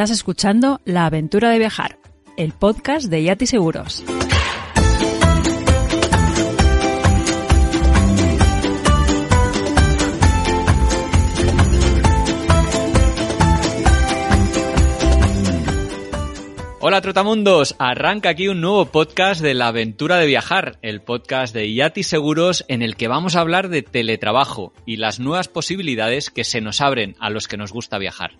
Estás escuchando La aventura de viajar, el podcast de Yati Seguros. Hola Trotamundos, arranca aquí un nuevo podcast de la aventura de viajar, el podcast de Yati Seguros en el que vamos a hablar de teletrabajo y las nuevas posibilidades que se nos abren a los que nos gusta viajar.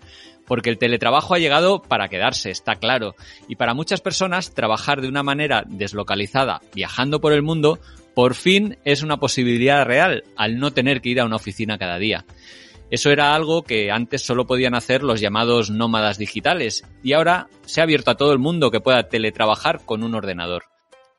Porque el teletrabajo ha llegado para quedarse, está claro, y para muchas personas trabajar de una manera deslocalizada, viajando por el mundo, por fin es una posibilidad real al no tener que ir a una oficina cada día. Eso era algo que antes solo podían hacer los llamados nómadas digitales y ahora se ha abierto a todo el mundo que pueda teletrabajar con un ordenador.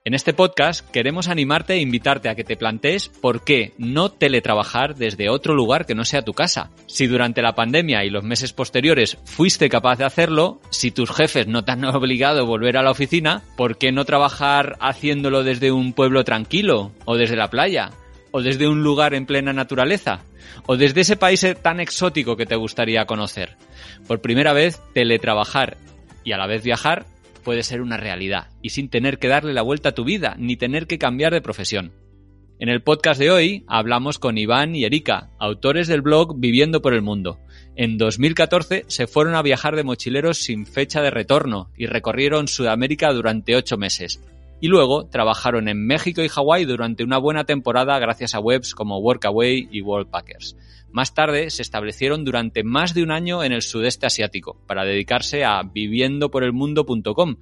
En este podcast queremos animarte e invitarte a que te plantees por qué no teletrabajar desde otro lugar que no sea tu casa. Si durante la pandemia y los meses posteriores fuiste capaz de hacerlo, si tus jefes no te han obligado a volver a la oficina, ¿por qué no trabajar haciéndolo desde un pueblo tranquilo o desde la playa? o desde un lugar en plena naturaleza, o desde ese país tan exótico que te gustaría conocer. Por primera vez, teletrabajar y a la vez viajar puede ser una realidad, y sin tener que darle la vuelta a tu vida, ni tener que cambiar de profesión. En el podcast de hoy hablamos con Iván y Erika, autores del blog Viviendo por el Mundo. En 2014 se fueron a viajar de mochileros sin fecha de retorno y recorrieron Sudamérica durante ocho meses y luego trabajaron en México y Hawái durante una buena temporada gracias a webs como Workaway y Worldpackers. Más tarde se establecieron durante más de un año en el sudeste asiático para dedicarse a viviendoporelmundo.com,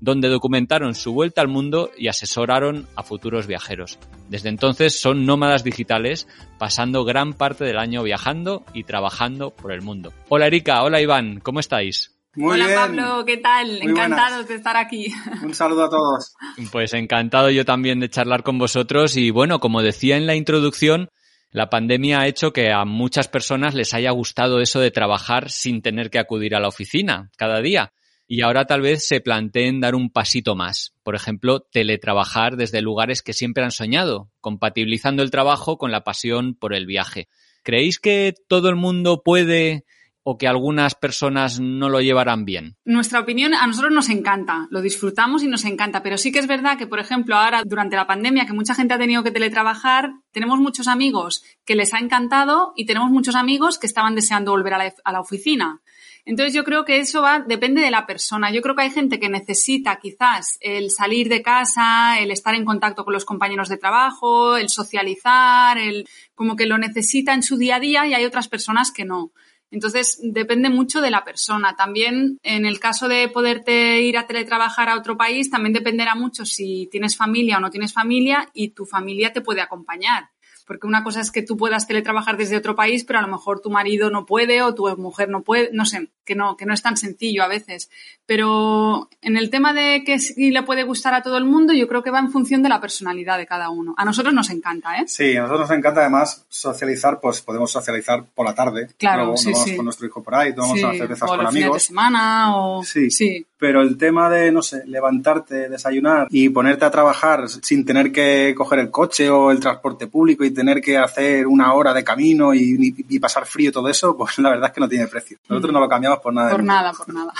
donde documentaron su vuelta al mundo y asesoraron a futuros viajeros. Desde entonces son nómadas digitales, pasando gran parte del año viajando y trabajando por el mundo. Hola Erika, hola Iván, ¿cómo estáis? Muy Hola Pablo, ¿qué tal? Encantados de estar aquí. Un saludo a todos. Pues encantado yo también de charlar con vosotros y bueno, como decía en la introducción, la pandemia ha hecho que a muchas personas les haya gustado eso de trabajar sin tener que acudir a la oficina cada día. Y ahora tal vez se planteen dar un pasito más. Por ejemplo, teletrabajar desde lugares que siempre han soñado, compatibilizando el trabajo con la pasión por el viaje. ¿Creéis que todo el mundo puede o que algunas personas no lo llevarán bien? Nuestra opinión a nosotros nos encanta, lo disfrutamos y nos encanta, pero sí que es verdad que, por ejemplo, ahora durante la pandemia, que mucha gente ha tenido que teletrabajar, tenemos muchos amigos que les ha encantado y tenemos muchos amigos que estaban deseando volver a la, oficina. Entonces yo creo que eso va, depende de la persona. Yo creo que hay gente que necesita quizás el salir de casa, el estar en contacto con los compañeros de trabajo, el socializar, el como que lo necesita en su día a día y hay otras personas que no. Entonces, depende mucho de la persona. También, en el caso de poderte ir a teletrabajar a otro país, también dependerá mucho si tienes familia o no tienes familia y tu familia te puede acompañar. Porque una cosa es que tú puedas teletrabajar desde otro país, pero a lo mejor tu marido no puede o tu mujer no puede, no sé, que no, que no es tan sencillo a veces. Pero en el tema de que si le puede gustar a todo el mundo, yo creo que va en función de la personalidad de cada uno. A nosotros nos encanta, ¿eh? Sí, a nosotros nos encanta además socializar, pues podemos socializar por la tarde. Claro, Luego sí, vamos sí. con nuestro hijo por ahí, tomamos Sí, unas cervezas con fines amigos. de semana o... Sí. sí. Pero el tema de, no sé, levantarte, desayunar y ponerte a trabajar sin tener que coger el coche o el transporte público y tener que hacer una hora de camino y, y- y pasar frío y todo eso, pues la verdad es que no tiene precio. Nosotros no lo cambiamos por nada. Por nada, por nada.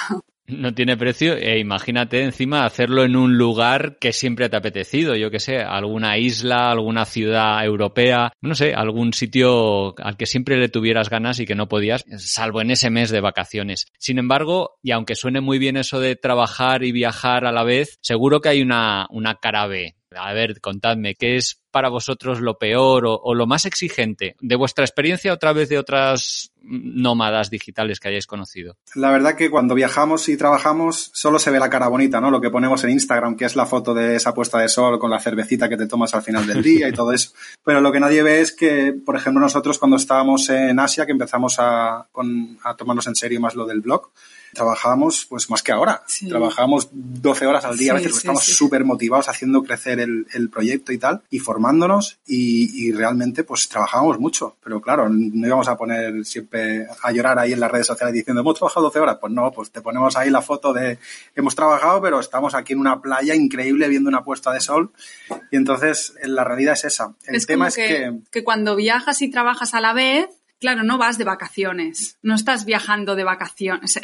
No tiene precio e imagínate encima hacerlo en un lugar que siempre te ha apetecido, yo que sé, alguna isla, alguna ciudad europea, no sé, algún sitio al que siempre le tuvieras ganas y que no podías, salvo en ese mes de vacaciones. Sin embargo, y aunque suene muy bien eso de trabajar y viajar a la vez, seguro que hay una, una cara B. A ver, contadme, ¿qué es para vosotros lo peor o, lo más exigente de vuestra experiencia, otra vez de otras nómadas digitales que hayáis conocido? La verdad que cuando viajamos y trabajamos solo se ve la cara bonita, ¿no? Lo que ponemos en Instagram, que es la foto de esa puesta de sol con la cervecita que te tomas al final del día y todo eso. Pero lo que nadie ve es que, por ejemplo, nosotros cuando estábamos en Asia, que empezamos a, a tomarnos en serio más lo del blog, trabajábamos pues más que ahora. Trabajábamos 12 horas al día, a veces estamos súper motivados haciendo crecer el, el, proyecto y tal, y formándonos y, y, realmente pues trabajábamos mucho. Pero claro, no íbamos a poner siempre a llorar ahí en las redes sociales diciendo hemos trabajado 12 horas. Pues no, pues te ponemos ahí la foto de hemos trabajado, pero estamos aquí en una playa increíble viendo una puesta de sol. Y entonces la realidad es esa. El tema es que, que cuando viajas y trabajas a la vez, claro, no vas de vacaciones, no estás viajando de vacaciones,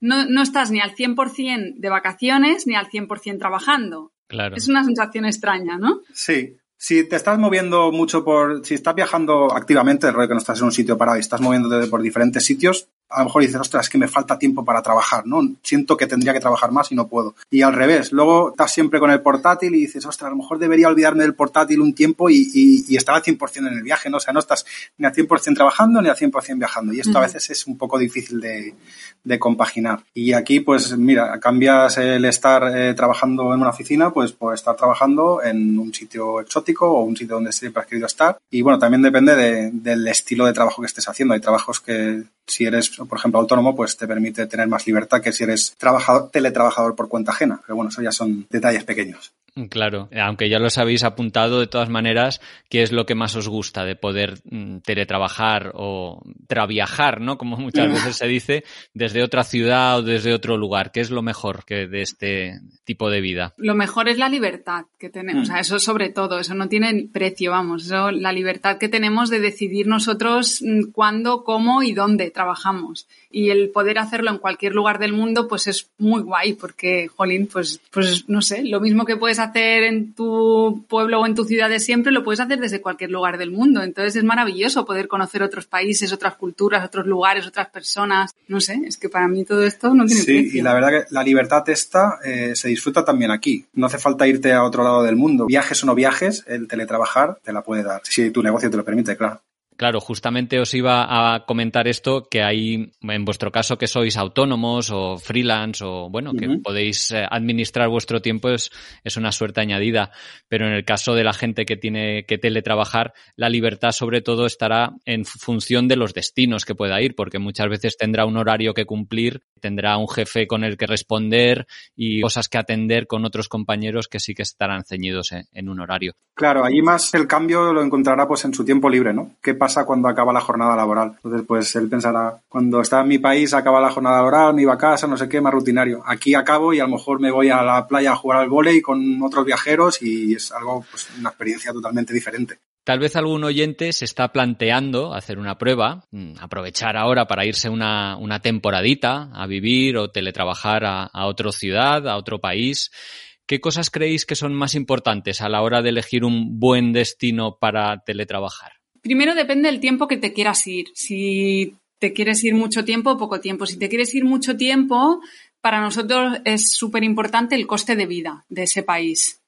no, no estás ni al 100% de vacaciones ni al 100% trabajando. Claro. Es una sensación extraña, ¿no? Sí. Si te estás moviendo mucho por, si estás viajando activamente, el rollo que no estás en un sitio parado y estás moviéndote por diferentes sitios, a lo mejor dices, ostras, es que me falta tiempo para trabajar, ¿no? Siento que tendría que trabajar más y no puedo. Y al revés, luego estás siempre con el portátil y dices, ostras, a lo mejor debería olvidarme del portátil un tiempo y, y, y estar al 100% en el viaje, ¿no? O sea, no estás ni al 100% trabajando ni al 100% viajando. Y esto a veces es un poco difícil de, de, compaginar. Y aquí, pues mira, cambias el estar eh, trabajando en una oficina, pues por estar trabajando en un sitio exótico o un sitio donde siempre has querido estar. Y bueno, también depende de, del estilo de trabajo que estés haciendo. Hay trabajos que si eres, por ejemplo, autónomo, pues te permite tener más libertad que si eres trabajador, teletrabajador por cuenta ajena. Pero bueno, eso ya son detalles pequeños. Claro, aunque ya los habéis apuntado de todas maneras, ¿qué es lo que más os gusta de poder mm, teletrabajar o traviajar, ¿no? Como muchas veces se dice, desde otra ciudad o desde otro lugar? ¿Qué es lo mejor que de este tipo de vida? Lo mejor es la libertad que tenemos, mm. o sea, eso sobre todo, eso no tiene precio, vamos, eso, la libertad que tenemos de decidir nosotros mm, cuándo, cómo y dónde trabajamos. Y el poder hacerlo en cualquier lugar del mundo, pues es muy guay, porque, jolín, pues, pues no sé, lo mismo que puedes hacer en tu pueblo o en tu ciudad de siempre, lo puedes hacer desde cualquier lugar del mundo. Entonces es maravilloso poder conocer otros países, otras culturas, otros lugares, otras personas. No sé, es que para mí todo esto no tiene Sí, y la verdad que la libertad esta eh, se disfruta también aquí. No hace falta irte a otro lado del mundo. Viajes o no viajes, el teletrabajar te la puede dar. Si tu negocio te lo permite, claro. Claro, justamente os iba a comentar esto, que hay, en vuestro caso, que sois autónomos o freelance o, bueno, que podéis eh, administrar vuestro tiempo es, es una suerte añadida. Pero en el caso de la gente que tiene que teletrabajar, la libertad sobre todo estará en función de los destinos que pueda ir, porque muchas veces tendrá un horario que cumplir, tendrá un jefe con el que responder y cosas que atender con otros compañeros que sí que estarán ceñidos en, en un horario. Claro, allí más el cambio lo encontrará pues en su tiempo libre, ¿no? ¿Qué pasa cuando acaba la jornada laboral? Entonces, pues él pensará, cuando está en mi país acaba la jornada laboral, me iba a casa, no sé qué, más rutinario. Aquí acabo y a lo mejor me voy a la playa a jugar al vóley con otros viajeros y es algo, pues una experiencia totalmente diferente. Tal vez algún oyente se está planteando hacer una prueba, mm, aprovechar ahora para irse una, temporadita a vivir o teletrabajar a, a otra ciudad, a otro país. ¿Qué cosas creéis que son más importantes a la hora de elegir un buen destino para teletrabajar? Primero depende del tiempo que te quieras ir. Si te quieres ir mucho tiempo o poco tiempo. Si te quieres ir mucho tiempo, para nosotros es súper importante el coste de vida de ese país.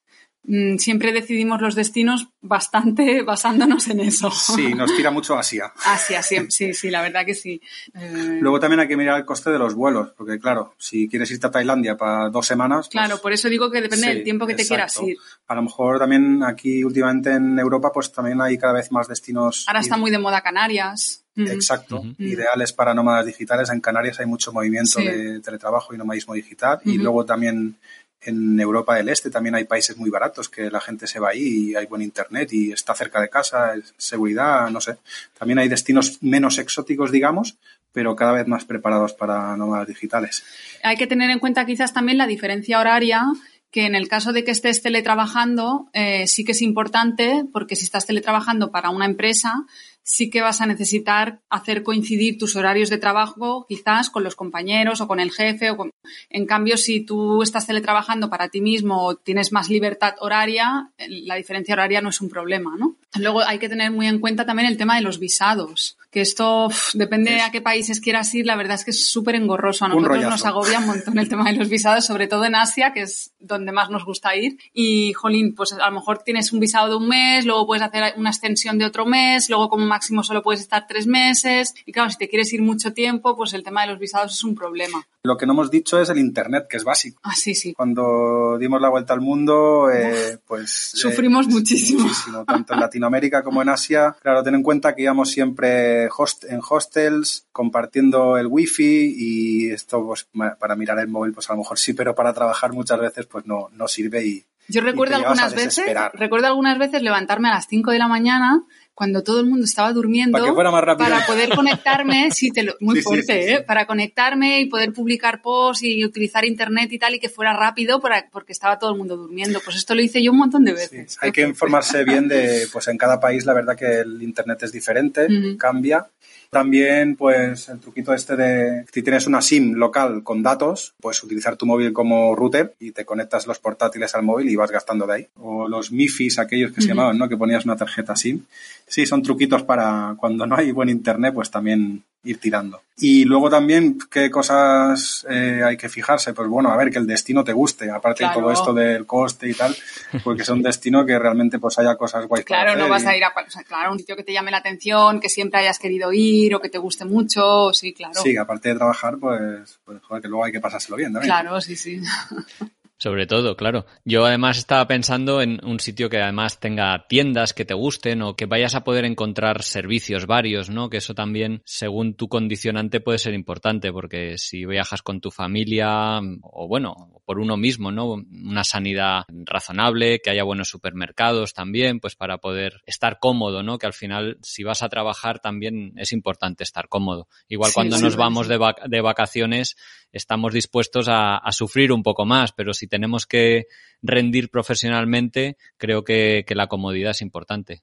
Mm, siempre decidimos los destinos bastante basándonos en eso. Sí, nos tira mucho Asia. Asia, sí, sí, sí, la verdad que sí. Eh... Luego también hay que mirar el coste de los vuelos, porque claro, si quieres irte a Tailandia para dos semanas. Claro, pues, por eso digo que depende sí, del tiempo que exacto. te quieras ir. A lo mejor también aquí últimamente en Europa, pues también hay cada vez más destinos. Ahora está muy de moda Canarias. Exacto, uh -huh. ideales para nómadas digitales. En Canarias hay mucho movimiento sí. de teletrabajo y nomadismo digital. Uh -huh. Y luego también en Europa del Este también hay países muy baratos que la gente se va ahí y hay buen internet y está cerca de casa, seguridad, no sé. También hay destinos menos exóticos, digamos, pero cada vez más preparados para nómadas digitales. Hay que tener en cuenta quizás también la diferencia horaria que en el caso de que estés teletrabajando eh, sí que es importante porque si estás teletrabajando para una empresa sí que vas a necesitar hacer coincidir tus horarios de trabajo quizás con los compañeros o con el jefe. O. En cambio, si tú estás teletrabajando para ti mismo o tienes más libertad horaria, la diferencia horaria no es un problema, ¿no? Luego hay que tener muy en cuenta también el tema de los visados, que esto depende a qué países quieras ir, la verdad es que es súper engorroso. A nosotros nos agobia un montón el tema de los visados, sobre todo en Asia, que es donde más nos gusta ir. Y, jolín, pues a lo mejor tienes un visado de un mes, luego puedes hacer una extensión de otro mes, luego como máximo solo puedes estar tres meses. Y claro, si te quieres ir mucho tiempo, pues el tema de los visados es un problema. Lo que no hemos dicho es el Internet, que es básico. Ah, sí, sí. Cuando dimos la vuelta al mundo, eh, pues... Eh, Sufrimos muchísimo. Muchísimo, tanto en Latinoamérica como en Asia. Claro, ten en cuenta que íbamos siempre host en hostels, compartiendo el wifi y esto pues para mirar el móvil pues a lo mejor sí, pero para trabajar muchas veces pues no, no sirve y... Yo recuerdo algunas veces, recuerdo algunas veces levantarme a las 5 de la mañana cuando todo el mundo estaba durmiendo para, poder conectarme, sí, te lo, muy fuerte, ¿eh? para conectarme y poder publicar posts y utilizar internet y tal y que fuera rápido para, porque estaba todo el mundo durmiendo. Pues esto lo hice yo un montón de veces. hay que informarse bien de, pues en cada país la verdad que el internet es diferente, cambia también, pues, el truquito este de si tienes una SIM local con datos, puedes utilizar tu móvil como router y te conectas los portátiles al móvil y vas gastando de ahí. O los MIFIs, aquellos que se llamaban, ¿no? Que ponías una tarjeta SIM. Sí, son truquitos para cuando no hay buen internet, pues también ir tirando. Y luego también, ¿qué cosas eh, hay que fijarse? Pues bueno, a ver, que el destino te guste, aparte de todo esto del coste y tal, porque es un destino que realmente pues haya cosas guays Claro, no vas a ir a claro, un sitio que te llame la atención, que siempre hayas querido ir o que te guste mucho, sí, claro. Sí, aparte de trabajar, pues, pues joder, que luego hay que pasárselo bien también. Claro, sí, sí. Sobre todo, claro. Yo además estaba pensando en un sitio que además tenga tiendas que te gusten o que vayas a poder encontrar servicios varios, ¿no? Que eso también, según tu condicionante, puede ser importante, porque si viajas con tu familia o bueno, por uno mismo, ¿no? Una sanidad razonable, que haya buenos supermercados también, pues para poder estar cómodo, ¿no? Que al final, si vas a trabajar, también es importante estar cómodo. Igual cuando nos vamos de, de vacaciones, estamos dispuestos a, a, sufrir un poco más, pero si tenemos que rendir profesionalmente, creo que, que la comodidad es importante.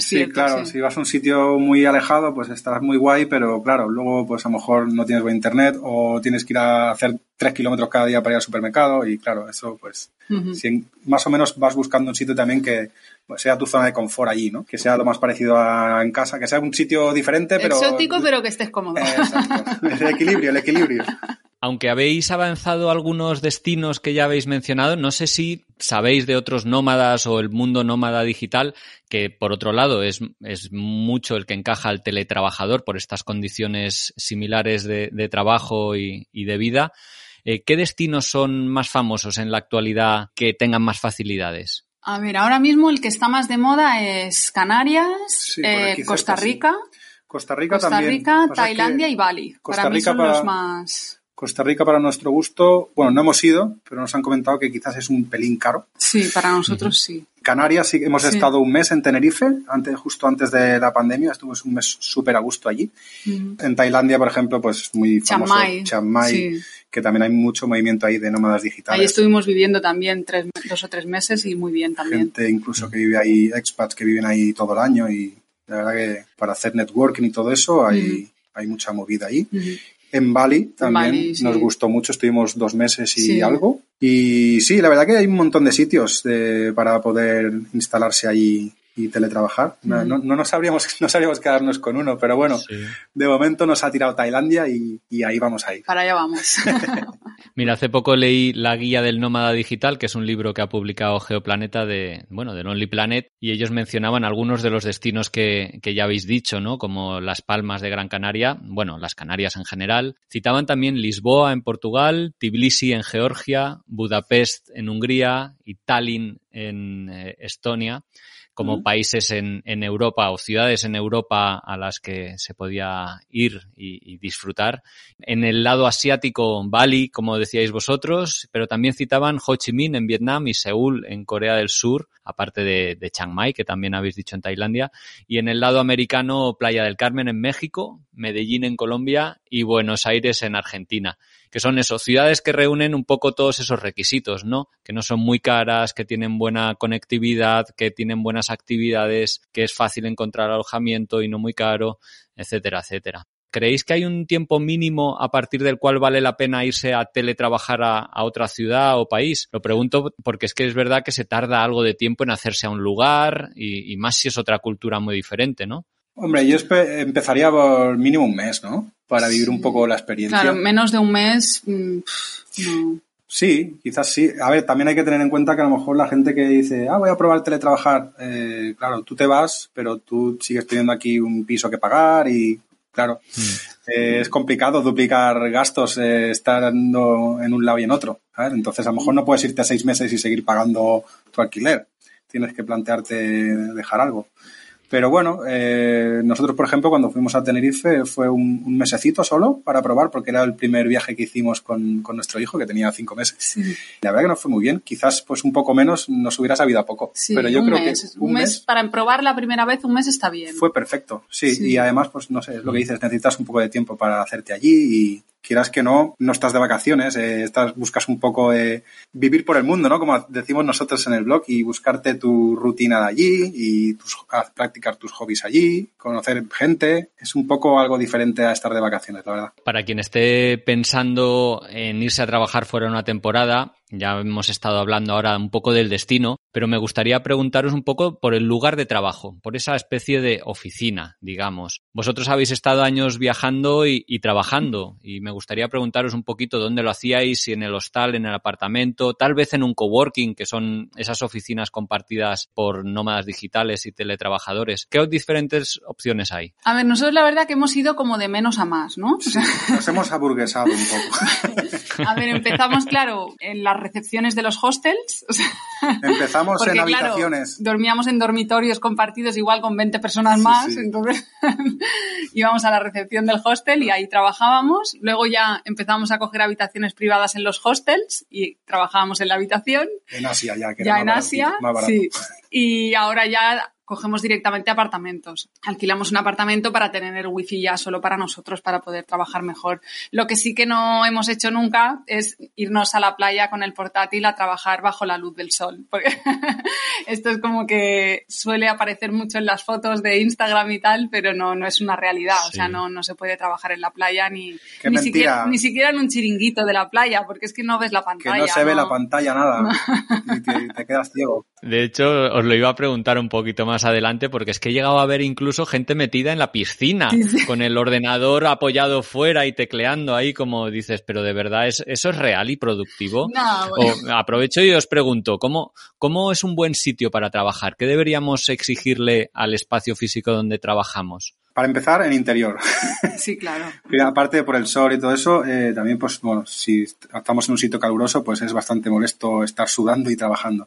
sí, claro, si vas a un sitio muy alejado, pues estarás muy guay, pero claro, luego pues a lo mejor no tienes buen internet o tienes que ir a hacer tres kilómetros cada día para ir al supermercado y claro, eso pues si más o menos vas buscando un sitio también que sea tu zona de confort allí, ¿no? Que sea lo más parecido a en casa, que sea un sitio diferente, pero... Exótico, pero que estés cómodo. exacto. El equilibrio, el equilibrio. Aunque habéis avanzado algunos destinos que ya habéis mencionado, no sé si sabéis de otros nómadas o el mundo nómada digital, que por otro lado es, es mucho el que encaja al teletrabajador por estas condiciones similares de, de trabajo y, y, de vida. Eh, ¿Qué destinos son más famosos en la actualidad que tengan más facilidades? A ver, ahora mismo el que está más de moda es Canarias, eh, Costa Rica. Costa Rica Costa Rica, Tailandia y Bali. Costa para Rica mí son los más Costa Rica para nuestro gusto, bueno, no hemos ido, pero nos han comentado que quizás es un pelín caro. Sí, para nosotros sí. Canarias sí hemos estado un mes en Tenerife, antes, justo antes de la pandemia, estuvimos un mes súper a gusto allí. En Tailandia, por ejemplo, pues muy famoso Chiang Mai, que también hay mucho movimiento ahí de nómadas digitales. Ahí estuvimos viviendo también tres, dos o tres meses y muy bien también. Gente incluso que vive ahí, expats que viven ahí todo el año y la verdad que para hacer networking y todo eso hay, hay mucha movida ahí. En Bali también nos gustó mucho, estuvimos dos meses y algo. Y sí, la verdad que hay un montón de sitios de, para poder instalarse ahí y teletrabajar. No, no, no, sabríamos, no sabríamos quedarnos con uno, pero bueno, de momento nos ha tirado Tailandia y, y ahí vamos a ir. Para allá vamos. Mira, hace poco leí La Guía del Nómada Digital, que es un libro que ha publicado Geoplaneta de, bueno, de Lonely Planet, y ellos mencionaban algunos de los destinos que, que ya habéis dicho, ¿no? Como Las Palmas de Gran Canaria, bueno, las Canarias en general. Citaban también Lisboa en Portugal, Tbilisi en Georgia, Budapest en Hungría y Tallinn en eh, Estonia como países en, en, Europa o ciudades en Europa a las que se podía ir y, y, disfrutar. En el lado asiático, Bali, como decíais vosotros, pero también citaban Ho Chi Minh en Vietnam y Seúl en Corea del Sur, aparte de, de Chiang Mai, que también habéis dicho en Tailandia. Y en el lado americano, Playa del Carmen en México, Medellín en Colombia y Buenos Aires en Argentina que son eso, ciudades que reúnen un poco todos esos requisitos, ¿no? Que no son muy caras, que tienen buena conectividad, que tienen buenas actividades, que es fácil encontrar alojamiento y no muy caro, etcétera, etcétera. ¿Creéis que hay un tiempo mínimo a partir del cual vale la pena irse a teletrabajar a, otra ciudad o país? Lo pregunto porque es que es verdad que se tarda algo de tiempo en hacerse a un lugar y, y más si es otra cultura muy diferente, ¿no? Hombre, yo empezaría por mínimo un mes, ¿no? Para vivir un poco la experiencia. Claro, menos de un mes, mm, no. Sí, quizás sí. A ver, también hay que tener en cuenta que a lo mejor la gente que dice, ah, voy a probar teletrabajar, eh, claro, tú te vas, pero tú sigues teniendo aquí un piso que pagar y, claro, mm. eh, es complicado duplicar gastos eh, estando en un lado y en otro. Entonces, a lo mejor no puedes irte a seis meses y seguir pagando tu alquiler. Tienes que plantearte dejar algo. Pero bueno, eh, nosotros, por ejemplo, cuando fuimos a Tenerife fue un, mesecito solo para probar, porque era el primer viaje que hicimos con, con nuestro hijo, que tenía cinco meses. La verdad que nos fue muy bien. Quizás pues un poco menos nos hubiera sabido a poco. pero yo creo que un, mes, para probar la primera vez, un mes está bien. Fue perfecto, sí. Y además, pues no sé, es lo que dices, necesitas un poco de tiempo para hacerte allí y quieras que no, no estás de vacaciones, eh, estás, buscas un poco de vivir por el mundo, ¿no? Como decimos nosotros en el blog, y buscarte tu rutina de allí y tus, practicar tus hobbies allí, conocer gente. Es un poco algo diferente a estar de vacaciones, la verdad. Para quien esté pensando en irse a trabajar fuera una temporada, ya hemos estado hablando ahora un poco del destino, pero me gustaría preguntaros un poco por el lugar de trabajo, por esa especie de oficina, digamos. Vosotros habéis estado años viajando y, trabajando y me gustaría preguntaros un poquito dónde lo hacíais, si en el hostal, en el apartamento, tal vez en un coworking, que son esas oficinas compartidas por nómadas digitales y teletrabajadores. ¿Qué diferentes opciones hay? A ver, nosotros la verdad que hemos ido como de menos a más, ¿no? nos hemos aburguesado un poco. a ver, empezamos, claro, en la recepciones de los hostels. Empezamos en habitaciones. dormíamos en dormitorios compartidos igual con 20 personas más, entonces íbamos a la recepción del hostel y ahí trabajábamos. Luego ya empezamos a coger habitaciones privadas en los hostels y trabajábamos en la habitación. En Asia ya, que ya en Asia, sí. Y ahora ya cogemos directamente apartamentos. Alquilamos un apartamento para tener el wifi ya solo para nosotros, para poder trabajar mejor. Lo que sí que no hemos hecho nunca es irnos a la playa con el portátil a trabajar bajo la luz del sol. Porque esto es como que suele aparecer mucho en las fotos de Instagram y tal, pero no, no es una realidad. O sea, no, no se puede trabajar en la playa ni, ni siquiera, ni siquiera en un chiringuito de la playa, porque es que no ves la pantalla. Que no se ve la pantalla nada. y te quedas ciego. De hecho, os lo iba a preguntar un poquito más adelante porque es que he llegado a ver incluso gente metida en la piscina con el ordenador apoyado fuera y tecleando ahí como dices, pero de verdad ¿eso es real y productivo? No, aprovecho y os pregunto, ¿cómo, ¿cómo es un buen sitio para trabajar? ¿Qué deberíamos exigirle al espacio físico donde trabajamos? Para empezar, en interior. Sí, claro. aparte por el sol y todo eso, eh, también, pues, bueno, si estamos en un sitio caluroso, pues es bastante molesto estar sudando y trabajando.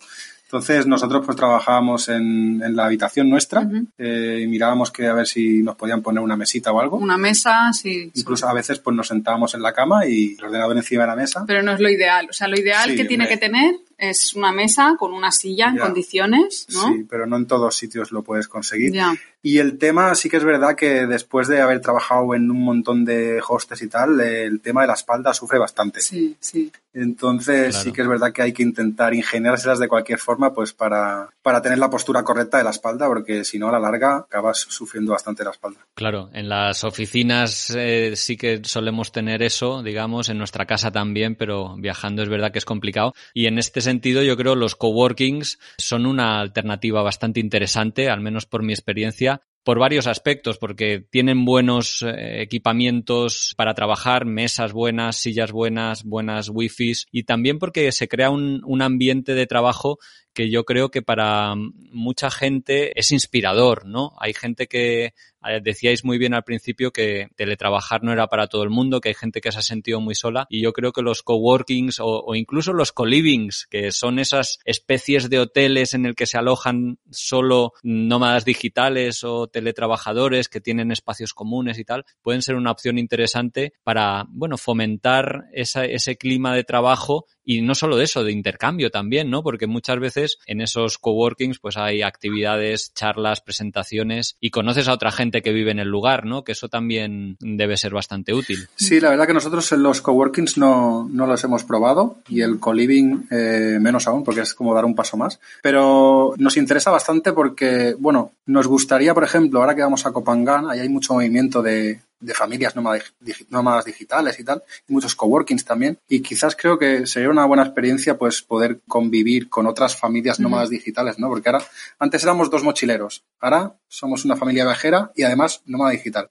Entonces nosotros pues trabajábamos en, en la habitación nuestra eh, y mirábamos que a ver si nos podían poner una mesita o algo. Una mesa, sí. Incluso a veces pues nos sentábamos en la cama y el ordenador encima de la mesa. Pero no es lo ideal. O sea, lo ideal que tiene que tener es una mesa con una silla en condiciones, ¿no? Sí, pero no en todos sitios lo puedes conseguir. Y el tema sí que es verdad que después de haber trabajado en un montón de hostes y tal, el tema de la espalda sufre bastante. Sí, sí. Entonces sí que es verdad que hay que intentar ingeniárselas de cualquier forma pues para, para tener la postura correcta de la espalda porque si no a la larga acabas sufriendo bastante la espalda. Claro, en las oficinas eh, sí que solemos tener eso, digamos, en nuestra casa también, pero viajando es verdad que es complicado. Y en este sentido yo creo los coworkings son una alternativa bastante interesante, al menos por mi experiencia, por varios aspectos, porque tienen buenos eh, equipamientos para trabajar, mesas buenas, sillas buenas, buenas wifis y también porque se crea un, un ambiente de trabajo que yo creo que para mucha gente es inspirador, ¿no? Hay gente que eh, decíais muy bien al principio que teletrabajar no era para todo el mundo, que hay gente que se ha sentido muy sola y yo creo que los coworkings o, o incluso los co-livings, que son esas especies de hoteles en el que se alojan solo nómadas digitales o teletrabajadores que tienen espacios comunes y tal, pueden ser una opción interesante para, bueno, fomentar esa, ese clima de trabajo y no solo de eso, de intercambio también, ¿no? Porque muchas veces en esos coworkings pues hay actividades, charlas, presentaciones y conoces a otra gente que vive en el lugar, ¿no? Que eso también debe ser bastante útil. Sí, la verdad que nosotros en los coworkings no, no los hemos probado y el co-living eh, menos aún porque es como dar un paso más. Pero nos interesa bastante porque, bueno, nos gustaría, por ejemplo, ahora que vamos a Copangán, ahí hay mucho movimiento de, de familias nómadas, digitales y tal, y muchos coworkings también. Y quizás creo que sería una buena experiencia pues poder convivir con otras familias nómadas digitales, ¿no? Porque ahora, antes éramos dos mochileros, ahora somos una familia viajera y además nómada digital.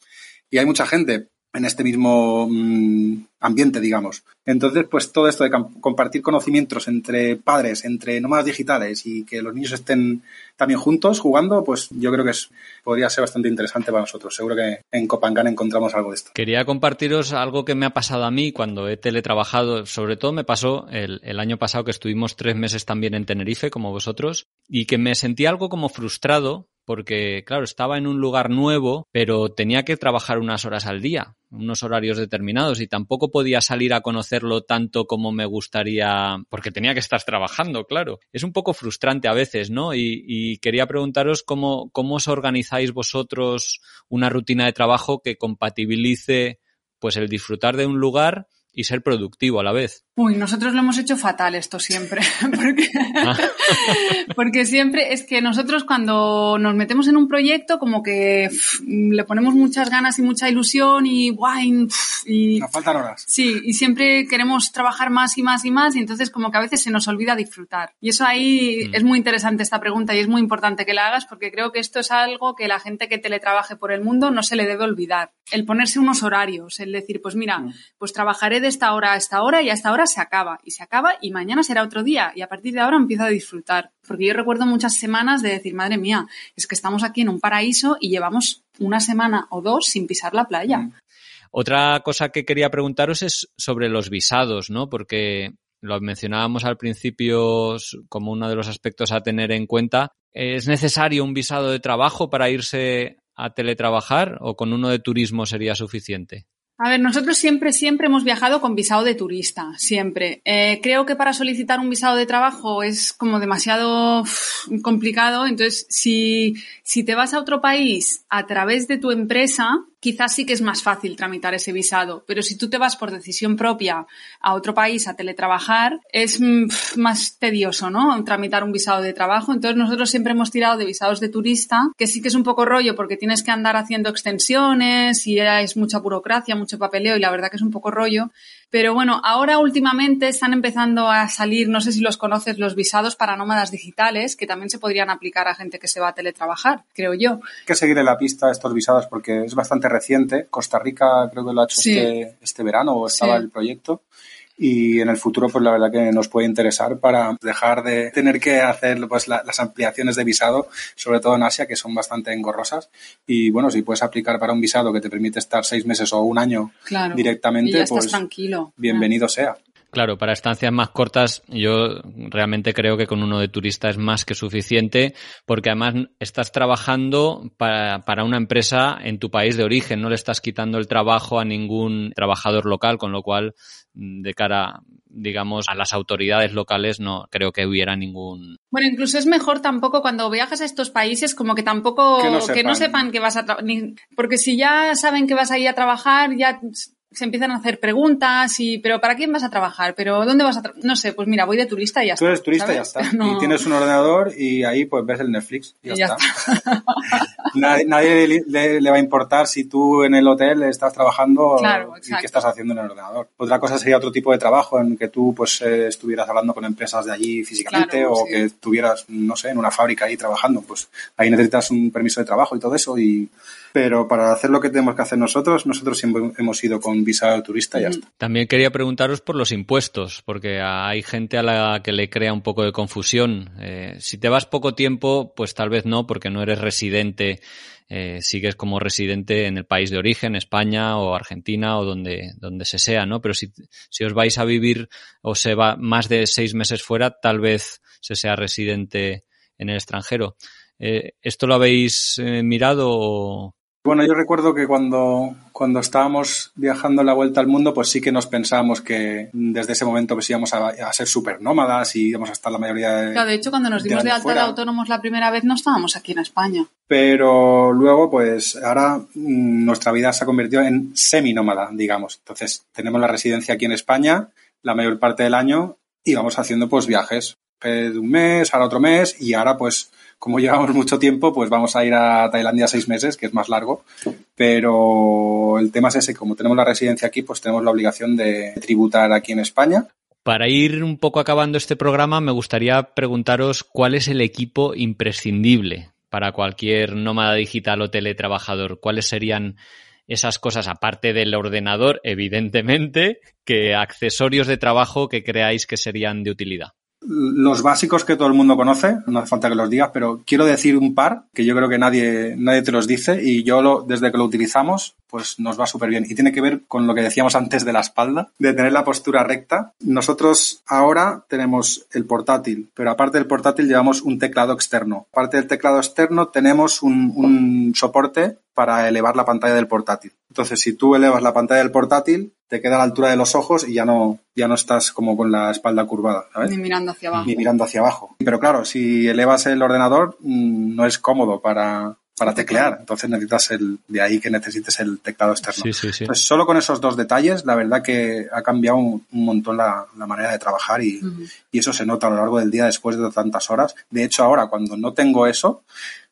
Y hay mucha gente en este mismo mm, ambiente, digamos. Entonces, pues todo esto de compartir conocimientos entre padres, entre nómadas digitales y que los niños estén también juntos jugando, pues yo creo que es, podría ser bastante interesante para nosotros. Seguro que en Copangán encontramos algo de esto. Quería compartiros algo que me ha pasado a mí cuando he teletrabajado. Sobre todo me pasó el, el año pasado que estuvimos tres meses también en Tenerife, como vosotros, y que me sentí algo como frustrado porque, claro, estaba en un lugar nuevo, pero tenía que trabajar unas horas al día, unos horarios determinados, y tampoco podía salir a conocerlo tanto como me gustaría, porque tenía que estar trabajando, claro. Es un poco frustrante a veces, ¿no? Y, quería preguntaros cómo, cómo os organizáis vosotros una rutina de trabajo que compatibilice pues el disfrutar de un lugar y ser productivo a la vez. Uy, nosotros lo hemos hecho fatal esto siempre, porque, siempre es que nosotros cuando nos metemos en un proyecto como que le ponemos muchas ganas y mucha ilusión y guay, y nos faltan horas. Sí, y siempre queremos trabajar más y más y más y entonces como que a veces se nos olvida disfrutar. Y eso ahí mm. es muy interesante esta pregunta y es muy importante que la hagas porque creo que esto es algo que la gente que teletrabaje por el mundo no se le debe olvidar. El ponerse unos horarios, el decir, pues mira, mm. pues trabajaré de esta hora a esta hora y a esta hora se acaba y se acaba y mañana será otro día y a partir de ahora empiezo a disfrutar. Porque yo recuerdo muchas semanas de decir, madre mía, es que estamos aquí en un paraíso y llevamos una semana o dos sin pisar la playa. Mm. Otra cosa que quería preguntaros es sobre los visados, ¿no? Porque lo mencionábamos al principio como uno de los aspectos a tener en cuenta. ¿Es necesario un visado de trabajo para irse a teletrabajar o con uno de turismo sería suficiente? A ver, nosotros siempre, siempre hemos viajado con visado de turista, siempre. Eh, creo que para solicitar un visado de trabajo es como demasiado complicado. Entonces, si, si te vas a otro país a través de tu empresa, quizás sí que es más fácil tramitar ese visado, pero si tú te vas por decisión propia a otro país a teletrabajar, es mm, más tedioso, ¿no? Tramitar un visado de trabajo. Entonces nosotros siempre hemos tirado de visados de turista, que sí que es un poco rollo porque tienes que andar haciendo extensiones y es mucha burocracia, mucho papeleo y la verdad que es un poco rollo. Pero bueno, ahora últimamente están empezando a salir, no sé si los conoces, los visados para nómadas digitales, que también se podrían aplicar a gente que se va a teletrabajar, creo yo. Hay que seguir en la pista estos visados porque es bastante reciente. Costa Rica creo que lo ha hecho este, este, verano o estaba el proyecto y en el futuro pues la verdad que nos puede interesar para dejar de tener que hacer pues las ampliaciones de visado, sobre todo en Asia que son bastante engorrosas y bueno, si puedes aplicar para un visado que te permite estar seis meses o un año directamente, pues tranquilo. bienvenido sea. Claro, para estancias más cortas yo realmente creo que con uno de turista es más que suficiente porque además estás trabajando para, para, una empresa en tu país de origen, no le estás quitando el trabajo a ningún trabajador local, con lo cual de cara digamos, a las autoridades locales no creo que hubiera ningún. Bueno, incluso es mejor tampoco cuando viajas a estos países como que tampoco que no sepan que, no sepan que vas a trabajar, porque si ya saben que vas a ir a trabajar, ya se empiezan a hacer preguntas y, pero ¿para quién vas a trabajar? ¿Pero dónde vas a trabajar? No sé, pues mira, voy de turista y ya está. Tú eres turista y ya está. Y tienes un ordenador y ahí pues ves el Netflix y ya, está. nadie, le, va a importar si tú en el hotel estás trabajando y qué estás haciendo en el ordenador. Otra cosa sería otro tipo de trabajo en que tú pues eh, estuvieras hablando con empresas de allí físicamente o que estuvieras, no sé, en una fábrica ahí trabajando. Pues ahí necesitas un permiso de trabajo y todo eso y pero para hacer lo que tenemos que hacer nosotros, nosotros siempre hemos ido con visa turista y ya está. También quería preguntaros por los impuestos, porque hay gente a la que le crea un poco de confusión. Eh, si te vas poco tiempo, pues tal vez no, porque no eres residente, eh, sigues como residente en el país de origen, España o Argentina o donde, donde se sea, ¿no? Pero si, si os vais a vivir o se va más de seis meses fuera, tal vez se sea residente en el extranjero. Eh, ¿Esto lo habéis mirado o bueno, yo recuerdo que cuando, cuando estábamos viajando la vuelta al mundo, pues sí que nos pensábamos que desde ese momento pues íbamos a, ser súper nómadas y íbamos a estar la mayoría de. Claro, de hecho, cuando nos dimos de, alta de autónomos la primera vez, no estábamos aquí en España. Pero luego, pues ahora mm, nuestra vida se ha convertido en semi-nómada, digamos. Entonces, tenemos la residencia aquí en España la mayor parte del año y vamos haciendo pues viajes de un mes, ahora otro mes y ahora pues como llevamos mucho tiempo, pues vamos a ir a Tailandia seis meses, que es más largo. Pero el tema es ese, como tenemos la residencia aquí, pues tenemos la obligación de tributar aquí en España. Para ir un poco acabando este programa, me gustaría preguntaros cuál es el equipo imprescindible para cualquier nómada digital o teletrabajador. ¿Cuáles serían esas cosas, aparte del ordenador, evidentemente, que accesorios de trabajo que creáis que serían de utilidad? Los básicos que todo el mundo conoce, no hace falta que los digas, pero quiero decir un par que yo creo que nadie, nadie te los dice y yo desde que lo utilizamos, pues nos va súper bien. Y tiene que ver con lo que decíamos antes de la espalda, de tener la postura recta. Nosotros ahora tenemos el portátil, pero aparte del portátil llevamos un teclado externo. Aparte del teclado externo tenemos un soporte para elevar la pantalla del portátil. Entonces, si tú elevas la pantalla del portátil, te queda a la altura de los ojos y ya no, ya no estás como con la espalda curvada, ¿sabes? Ni mirando hacia abajo. Ni mirando hacia abajo. Pero claro, si elevas el ordenador, mm, no es cómodo para, para teclear. Entonces necesitas el, de ahí que necesites el teclado externo. Sí, sí, sí. Pues solo con esos dos detalles, la verdad que ha cambiado un, un montón la, la, manera de trabajar y, uh -huh. y, eso se nota a lo largo del día después de tantas horas. De hecho, ahora cuando no tengo eso,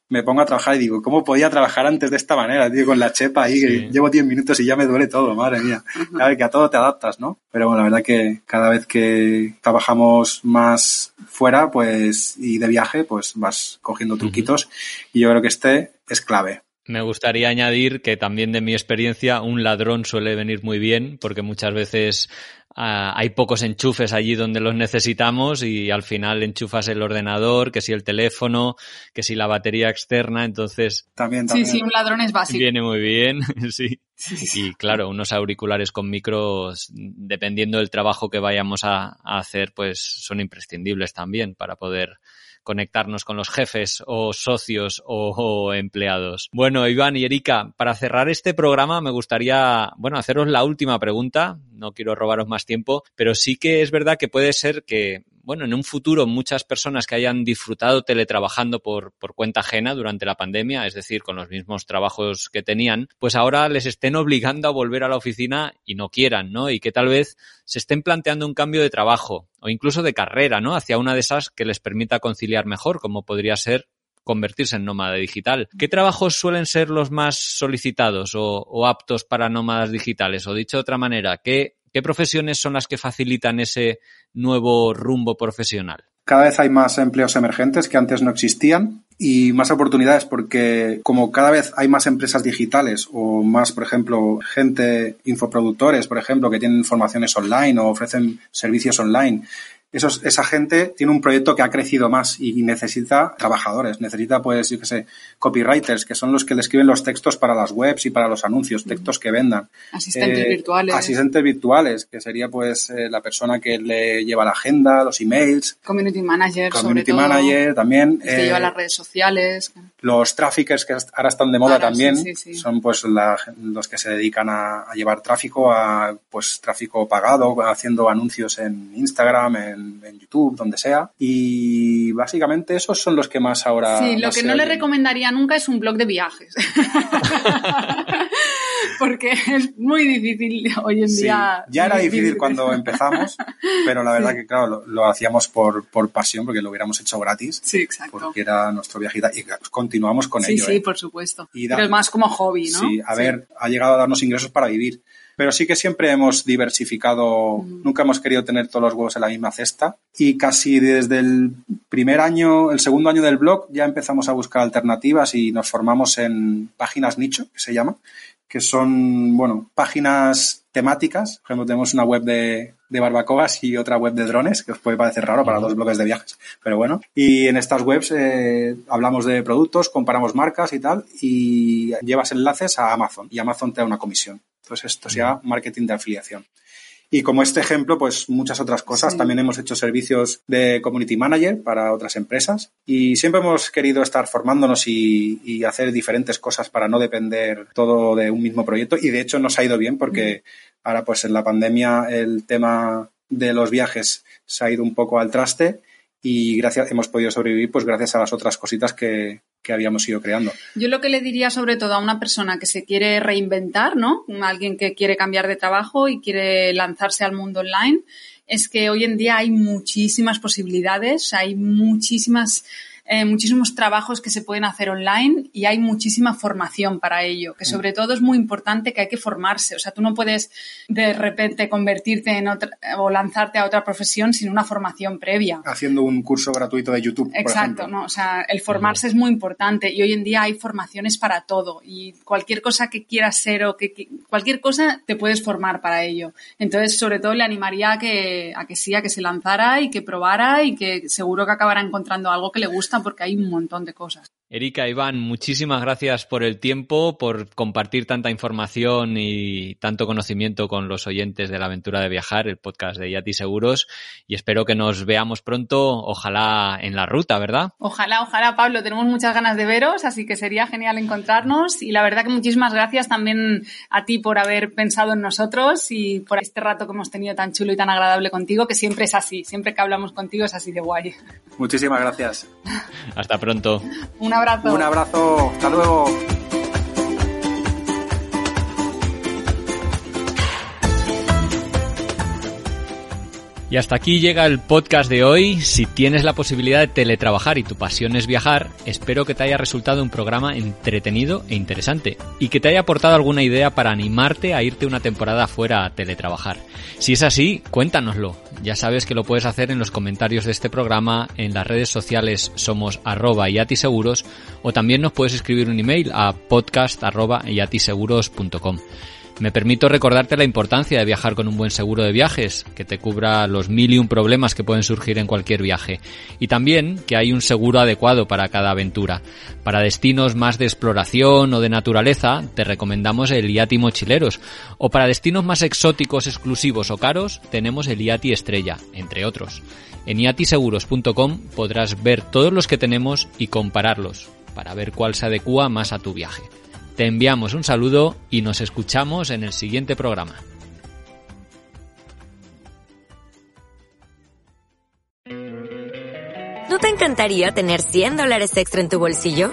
me pongo a trabajar y digo, ¿cómo podía trabajar antes de esta manera, tío? Con la chepa ahí, sí. que llevo 10 minutos y ya me duele todo, madre mía. Claro, que a todo te adaptas, ¿no? Pero bueno, la verdad que cada vez que trabajamos más fuera, pues, y de viaje, pues vas cogiendo truquitos. Uh -huh. Y yo creo que este es clave. Me gustaría añadir que también de mi experiencia un ladrón suele venir muy bien porque muchas veces hay pocos enchufes allí donde los necesitamos y al final enchufas el ordenador, que si el teléfono, que si la batería externa, entonces... También, también. Sí, sí, un ladrón es básico. Viene muy bien, sí. Y claro, unos auriculares con micros, dependiendo del trabajo que vayamos a, a hacer, pues son imprescindibles también para poder conectarnos con los jefes o socios o, o, empleados. Bueno, Iván y Erika, para cerrar este programa me gustaría, bueno, haceros la última pregunta. No quiero robaros más tiempo, pero sí que es verdad que puede ser que bueno, en un futuro muchas personas que hayan disfrutado teletrabajando por, por, cuenta ajena durante la pandemia, es decir, con los mismos trabajos que tenían, pues ahora les estén obligando a volver a la oficina y no quieran, ¿no? Y que tal vez se estén planteando un cambio de trabajo o incluso de carrera, ¿no? Hacia una de esas que les permita conciliar mejor, como podría ser convertirse en nómada digital. ¿Qué trabajos suelen ser los más solicitados o, aptos para nómadas digitales? O dicho de otra manera, ¿qué, ¿qué profesiones son las que facilitan ese nuevo rumbo profesional? Cada vez hay más empleos emergentes que antes no existían y más oportunidades porque como cada vez hay más empresas digitales o más, por ejemplo, gente, infoproductores, por ejemplo, que tienen formaciones online o ofrecen servicios online, esos, esa gente tiene un proyecto que ha crecido más y necesita trabajadores, necesita, pues, yo qué sé, copywriters, que son los que le escriben los textos para las webs y para los anuncios, textos que vendan. Asistentes eh, virtuales. Asistentes virtuales, que sería, pues, eh, la persona que le lleva la agenda, los emails. Community manager, Community sobre manager todo, también. Que eh, lleva las redes sociales. Los traffickers que ahora están de moda ahora, también, sí, sí, sí. son, pues, la, los que se dedican a, a, llevar tráfico, a, pues, tráfico pagado, haciendo anuncios en Instagram, en en, YouTube, donde sea. Y básicamente esos son los que más ahora. Sí, lo que no le recomendaría nunca es un blog de viajes. Porque es muy difícil hoy en sí, día. Ya era difícil cuando empezamos, pero la verdad sí. que, claro, lo, lo, hacíamos por, por pasión, porque lo hubiéramos hecho gratis. Sí, exacto. Porque era nuestro viaje y continuamos con sí, ello. Sí, sí, ¿eh? por supuesto. Y da, pero es más como hobby, ¿no? Sí, a ver, ha llegado a darnos ingresos para vivir pero sí que siempre hemos diversificado, mm. nunca hemos querido tener todos los huevos en la misma cesta y casi desde el primer año, el segundo año del blog ya empezamos a buscar alternativas y nos formamos en páginas nicho, que se llama, que son, bueno, páginas temáticas. Por ejemplo, tenemos una web de, de barbacoas y otra web de drones, que os puede parecer raro para dos bloques de viajes, pero bueno. Y en estas webs eh, hablamos de productos, comparamos marcas y tal, y llevas enlaces a Amazon, y Amazon te da una comisión. Entonces, esto se llama marketing de afiliación. Y como este ejemplo, pues muchas otras cosas. Sí. También hemos hecho servicios de community manager para otras empresas y siempre hemos querido estar formándonos y, y, hacer diferentes cosas para no depender todo de un mismo proyecto. Y de hecho nos ha ido bien porque ahora pues en la pandemia el tema de los viajes se ha ido un poco al traste y gracias hemos podido sobrevivir pues gracias a las otras cositas que, que habíamos ido creando. Yo lo que le diría sobre todo a una persona que se quiere reinventar, ¿no? Alguien que quiere cambiar de trabajo y quiere lanzarse al mundo online, es que hoy en día hay muchísimas posibilidades, hay muchísimas eh, muchísimos trabajos que se pueden hacer online y hay muchísima formación para ello, que sobre todo es muy importante que hay que formarse. O sea, tú no puedes de repente convertirte en otra o lanzarte a otra profesión sin una formación previa. Haciendo un curso gratuito de YouTube. Exacto, por ¿no? O sea, el formarse es muy importante y hoy en día hay formaciones para todo y cualquier cosa que quieras ser o que, cualquier cosa te puedes formar para ello. Entonces, sobre todo le animaría a que, a que sí, a que se lanzara y que probara y que seguro que acabará encontrando algo que le gusta porque hay un montón de cosas. Erika, Iván, muchísimas gracias por el tiempo, por compartir tanta información y tanto conocimiento con los oyentes de la aventura de viajar, el podcast de Yati Seguros, y espero que nos veamos pronto, ojalá en la ruta, ¿verdad? Ojalá, ojalá, Pablo, tenemos muchas ganas de veros, así que sería genial encontrarnos y la verdad que muchísimas gracias también a ti por haber pensado en nosotros y por este rato que hemos tenido tan chulo y tan agradable contigo, que siempre es así, siempre que hablamos contigo es así de guay. Muchísimas gracias. Hasta pronto. Abrazo. Un abrazo. Hasta luego. Y hasta aquí llega el podcast de hoy. Si tienes la posibilidad de teletrabajar y tu pasión es viajar, espero que te haya resultado un programa entretenido e interesante y que te haya aportado alguna idea para animarte a irte una temporada fuera a teletrabajar. Si es así, cuéntanoslo. Ya sabes que lo puedes hacer en los comentarios de este programa, en las redes sociales somos arroba yatiseguros o también nos puedes escribir un email a podcast arroba yatiseguros.com. Me permito recordarte la importancia de viajar con un buen seguro de viajes, que te cubra los mil y un problemas que pueden surgir en cualquier viaje. Y también que hay un seguro adecuado para cada aventura. Para destinos más de exploración o de naturaleza, te recomendamos el IATI Mochileros. O para destinos más exóticos, exclusivos o caros, tenemos el IATI Estrella, entre otros. En iatiseguros.com podrás ver todos los que tenemos y compararlos, para ver cuál se adecua más a tu viaje. Te enviamos un saludo y nos escuchamos en el siguiente programa. ¿No te encantaría tener 100 dólares extra en tu bolsillo?